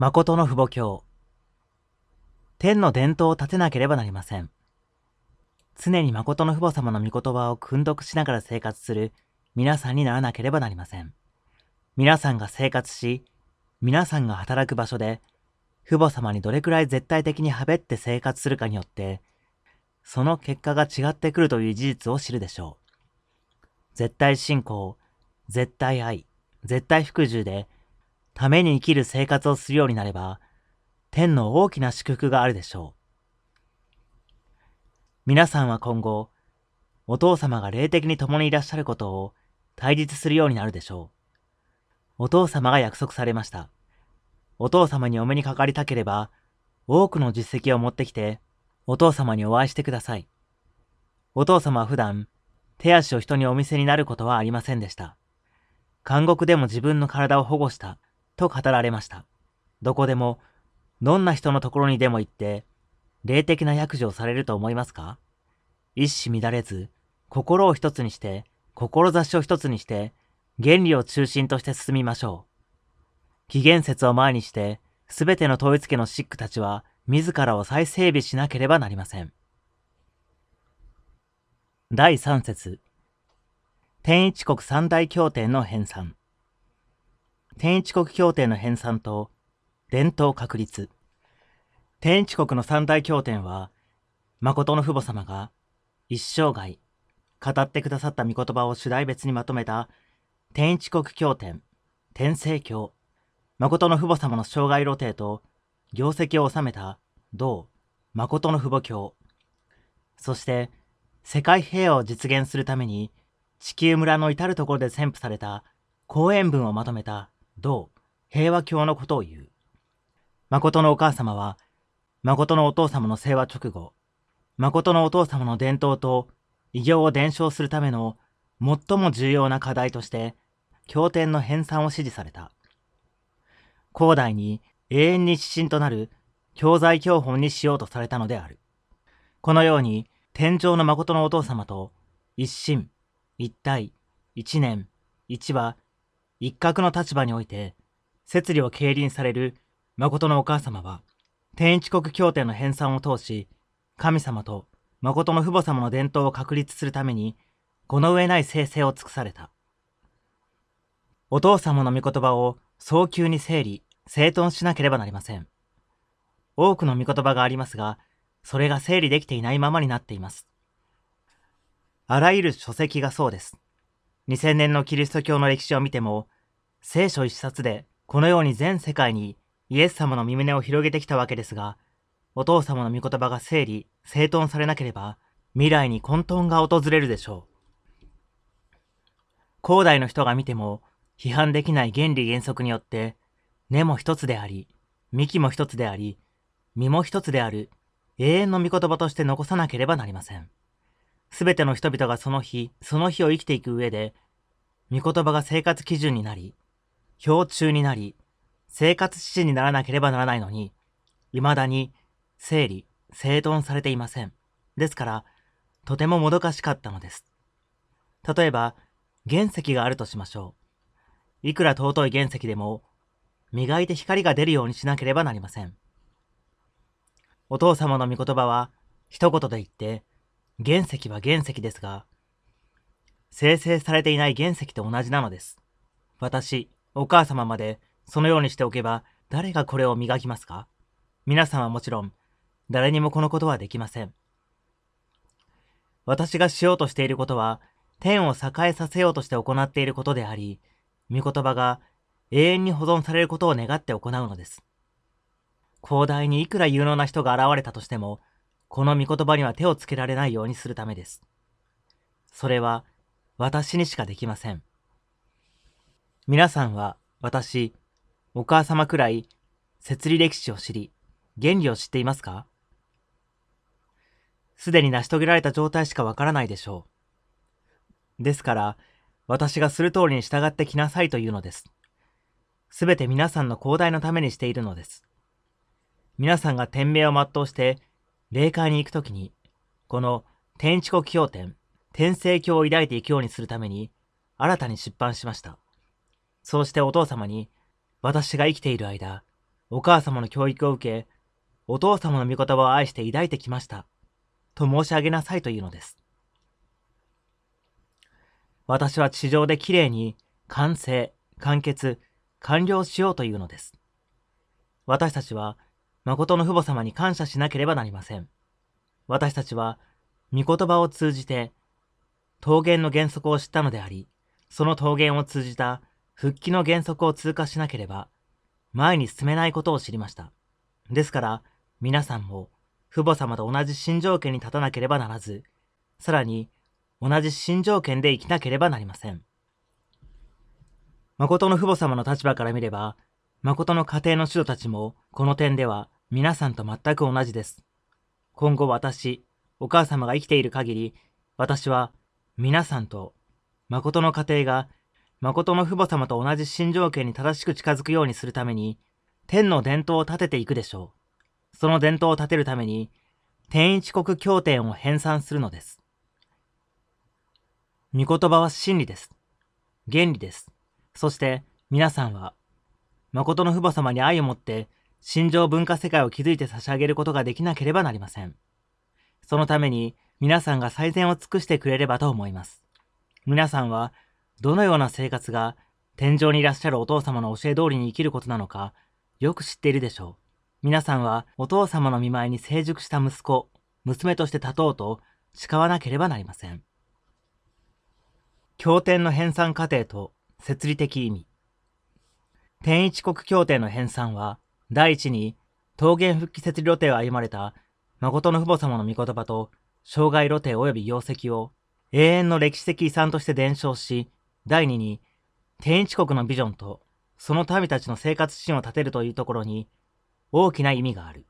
誠の父母教。天の伝統を立てなければなりません。常に誠の父母様の御言葉を訓読しながら生活する皆さんにならなければなりません。皆さんが生活し、皆さんが働く場所で、父母様にどれくらい絶対的にはべって生活するかによって、その結果が違ってくるという事実を知るでしょう。絶対信仰、絶対愛、絶対服従で、ために生きる生活をするようになれば、天の大きな祝福があるでしょう。皆さんは今後、お父様が霊的に共にいらっしゃることを対立するようになるでしょう。お父様が約束されました。お父様にお目にかかりたければ、多くの実績を持ってきて、お父様にお会いしてください。お父様は普段、手足を人にお見せになることはありませんでした。監獄でも自分の体を保護したと語られました。どこでも、どんな人のところにでも行って、霊的な役所をされると思いますか？一糸乱れず、心を一つにして、志を一つにして、原理を中心として進みましょう。紀元節を前にして、すべての統一家のシックたちは、自らを再整備しなければなりません。第三節天一国三大協定の編纂天一国協定の編纂と伝統確立。天一国の三大協定は、誠の父母様が一生涯語ってくださった御言葉を主題別にまとめた天一国協典、天聖教、誠の父母様の生涯露呈と業績を収めた道、誠の父母教、そして世界平和を実現するために地球村の至るところで宣布された講演文をまとめた同平和教のことを言う。誠のお母様は、誠のお父様の生和直後、誠のお父様の伝統と偉業を伝承するための最も重要な課題として、経典の編纂を指示された。広大に永遠に指針となる教材教本にしようとされたのである。このように、天上の誠のお父様と一心、一体、一年、一話、一角の立場において、摂理を経輪される誠のお母様は、天一国協定の編纂を通し、神様と誠の父母様の伝統を確立するために、この上ない生成を尽くされた。お父様の御言葉を早急に整理、整頓しなければなりません。多くの御言葉がありますが、それが整理できていないままになっています。あらゆる書籍がそうです。2000年のキリスト教の歴史を見ても、聖書一冊でこのように全世界にイエス様の身胸を広げてきたわけですが、お父様の御言葉が整理、整頓されなければ、未来に混沌が訪れるでしょう。古代の人が見ても、批判できない原理原則によって、根も一つであり、幹も一つであり、実も一つである永遠の御言葉として残さなければなりません。すべての人々がその日、その日を生きていく上で、御言葉が生活基準になり、標柱になり、生活指針にならなければならないのに、未だに整理、整頓されていません。ですから、とてももどかしかったのです。例えば、原石があるとしましょう。いくら尊い原石でも、磨いて光が出るようにしなければなりません。お父様の御言葉は、一言で言って、原石は原石ですが、生成されていない原石と同じなのです。私、お母様まで、そのようにしておけば、誰がこれを磨きますか？皆さんはもちろん、誰にもこのことはできません。私がしようとしていることは、天を栄えさせようとして行っていることであり、御言葉が永遠に保存されることを願って行うのです。広大にいくら有能な人が現れたとしても、この御言葉には手をつけられないようにするためです。それは私にしかできません。皆さんは私、お母様くらい、摂理歴史を知り、原理を知っていますか？すでに成し遂げられた状態しかわからないでしょう。ですから、私がする通りに従ってきなさいというのです。すべて皆さんの広大のためにしているのです。皆さんが天命を全うして霊界に行くときに、この天地国経典、天聖教を抱いていくようにするために、新たに出版しました。そうしてお父様に、私が生きている間、お母様の教育を受け、お父様の御言葉を愛して抱いてきました。と申し上げなさいというのです。私は地上できれいに完成、完結、完了しようというのです。私たちは、誠の父母様に感謝しなければなりません。私たちは、御言葉を通じて、桃源の原則を知ったのであり、その桃源を通じた復帰の原則を通過しなければ、前に進めないことを知りました。ですから、皆さんも、父母様と同じ新条件に立たなければならず、さらに、同じ新条件で生きなければなりません。誠の父母様の立場から見れば、誠の家庭の指導たちも、この点では皆さんと全く同じです。今後私、お母様が生きている限り、私は皆さんと誠の家庭が誠の父母様と同じ新条件に正しく近づくようにするために、天の伝統を立てていくでしょう。その伝統を立てるために、天一国協定を編纂するのです。御言葉は真理です。原理です。そして皆さんは、誠の父母様に愛を持って、心情文化世界を築いて差し上げることができなければなりません。そのために皆さんが最善を尽くしてくれればと思います。皆さんはどのような生活が天井にいらっしゃるお父様の教え通りに生きることなのか、よく知っているでしょう。皆さんはお父様の見舞いに成熟した息子、娘として立とうと誓わなければなりません。経典の編纂過程と設理的意味。天一国協定の編纂は、第一に桃源復帰設理露呈を歩まれた誠の父母様の御言葉と障害露呈及び業績を永遠の歴史的遺産として伝承し、第2に、天一国のビジョンと、その民たちの生活心を立てるというところに、大きな意味がある。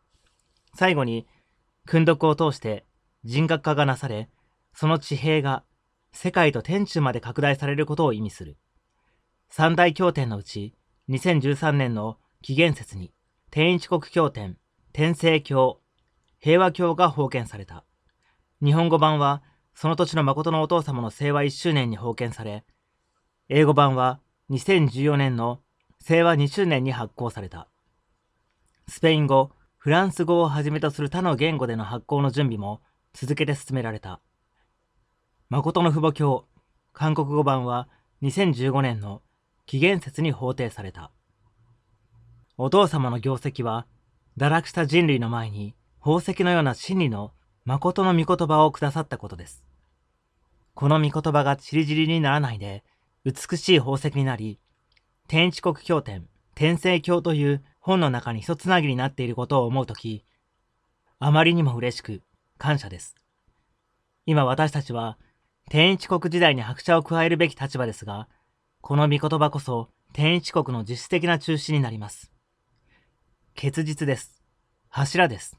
最後に、訓読を通して人格化がなされ、その地平が世界と天中まで拡大されることを意味する。三大経典のうち、2013年の紀元節に、天一国経典、天聖教、平和教が封建された。日本語版は、その土地の誠のお父様の清和1周年に封建され、英語版は2014年の清和2周年に発行された。スペイン語、フランス語をはじめとする他の言語での発行の準備も続けて進められた。誠の父母教、韓国語版は2015年の紀元節に法定された。お父様の業績は、堕落した人類の前に宝石のような真理の誠の御言葉をくださったことです。この御言葉がちりぢりにならないで、美しい宝石になり、天地国経典、天聖経という本の中に一つなぎになっていることを思うとき、あまりにも嬉しく感謝です。今私たちは天一国時代に拍車を加えるべき立場ですが、この御言葉こそ天一国の実質的な中心になります。結実です。柱です。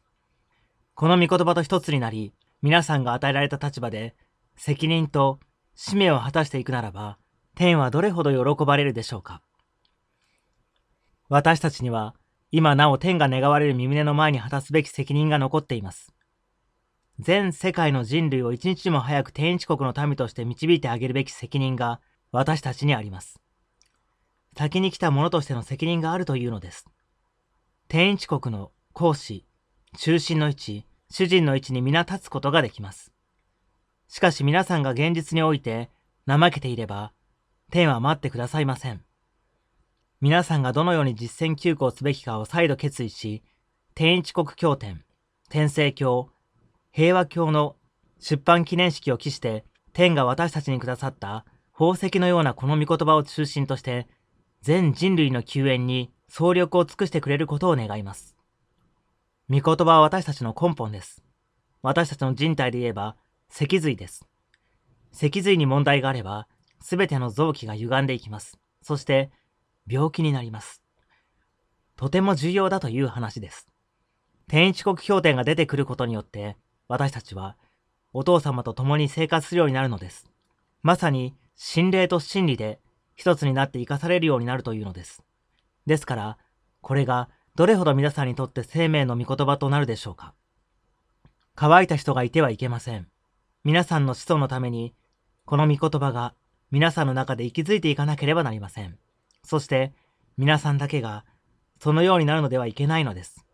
この御言葉と一つになり、皆さんが与えられた立場で責任と使命を果たしていくならば、天はどれほど喜ばれるでしょうか。私たちには、今なお天が願われる身胸の前に果たすべき責任が残っています。全世界の人類を一日も早く天一国の民として導いてあげるべき責任が私たちにあります。先に来た者としての責任があるというのです。天一国の講師、中心の位置、主人の位置に皆立つことができます。しかし皆さんが現実において怠けていれば、天は待ってくださいません。皆さんがどのように実践休校すべきかを再度決意し、天一国経典、天聖教、平和教の出版記念式を期して、天が私たちにくださった宝石のようなこの御言葉を中心として、全人類の救援に総力を尽くしてくれることを願います。御言葉は私たちの根本です。私たちの人体で言えば、脊髄です。脊髄に問題があれば、すべての臓器が歪んでいきます。そして、病気になります。とても重要だという話です。天一国協定が出てくることによって、私たちは、お父様と共に生活するようになるのです。まさに、心霊と真理で一つになって生かされるようになるというのです。ですから、これがどれほど皆さんにとって生命の御言葉となるでしょうか。乾いた人がいてはいけません。皆さんの子孫のために、この御言葉が皆さんの中で息づいていかなければなりません。そして、皆さんだけがそのようになるのではいけないのです。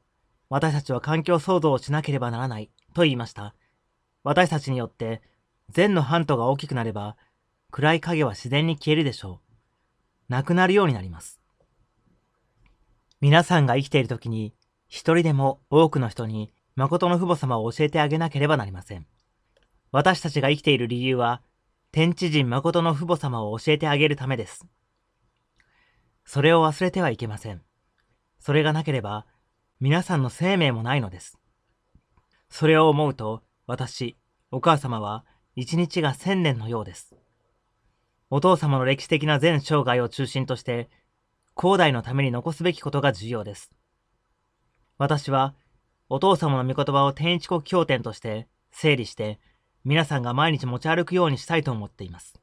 私たちは環境創造をしなければならないと言いました。私たちによって善の半島が大きくなれば暗い影は自然に消えるでしょう。なくなるようになります。皆さんが生きている時に一人でも多くの人に誠の父母様を教えてあげなければなりません。私たちが生きている理由は天地人誠の父母様を教えてあげるためです。それを忘れてはいけません。それがなければ皆さんの生命もないのです。それを思うと、私、お母様は一日が千年のようです。お父様の歴史的な全生涯を中心として、後代のために残すべきことが重要です。私は、お父様の御言葉を天一国経典として整理して、皆さんが毎日持ち歩くようにしたいと思っています。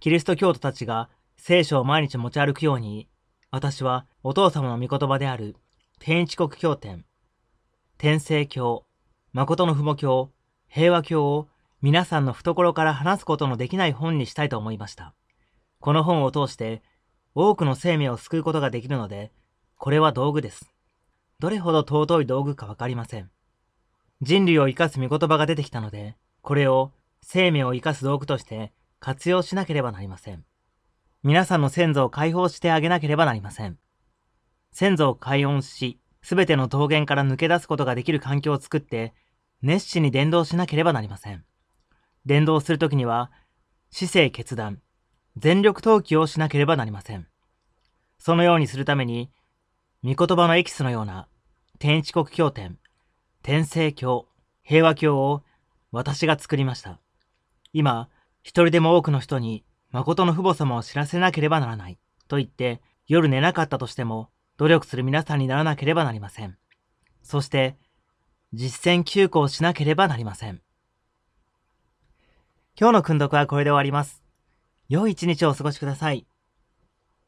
キリスト教徒たちが聖書を毎日持ち歩くように、私はお父様の御言葉である天一国経典、天聖教、誠の父母教、平和教を皆さんの懐から話すことのできない本にしたいと思いました。この本を通して多くの生命を救うことができるので、これは道具です。どれほど尊い道具かわかりません。人類を生かす御言葉が出てきたので、これを生命を生かす道具として活用しなければなりません。皆さんの先祖を解放してあげなければなりません。先祖を解音し、すべての桃源から抜け出すことができる環境を作って、熱心に伝道しなければなりません。伝道するときには、姿勢決断、全力投球をしなければなりません。そのようにするために、御言葉のエキスのような、天一国経典、天聖教、平和教を私が作りました。今、一人でも多くの人に、誠の父母様を知らせなければならない、と言って、夜寝なかったとしても、努力する皆さんにならなければなりません。そして、実践休校しなければなりません。今日の訓読はこれで終わります。良い一日をお過ごしください。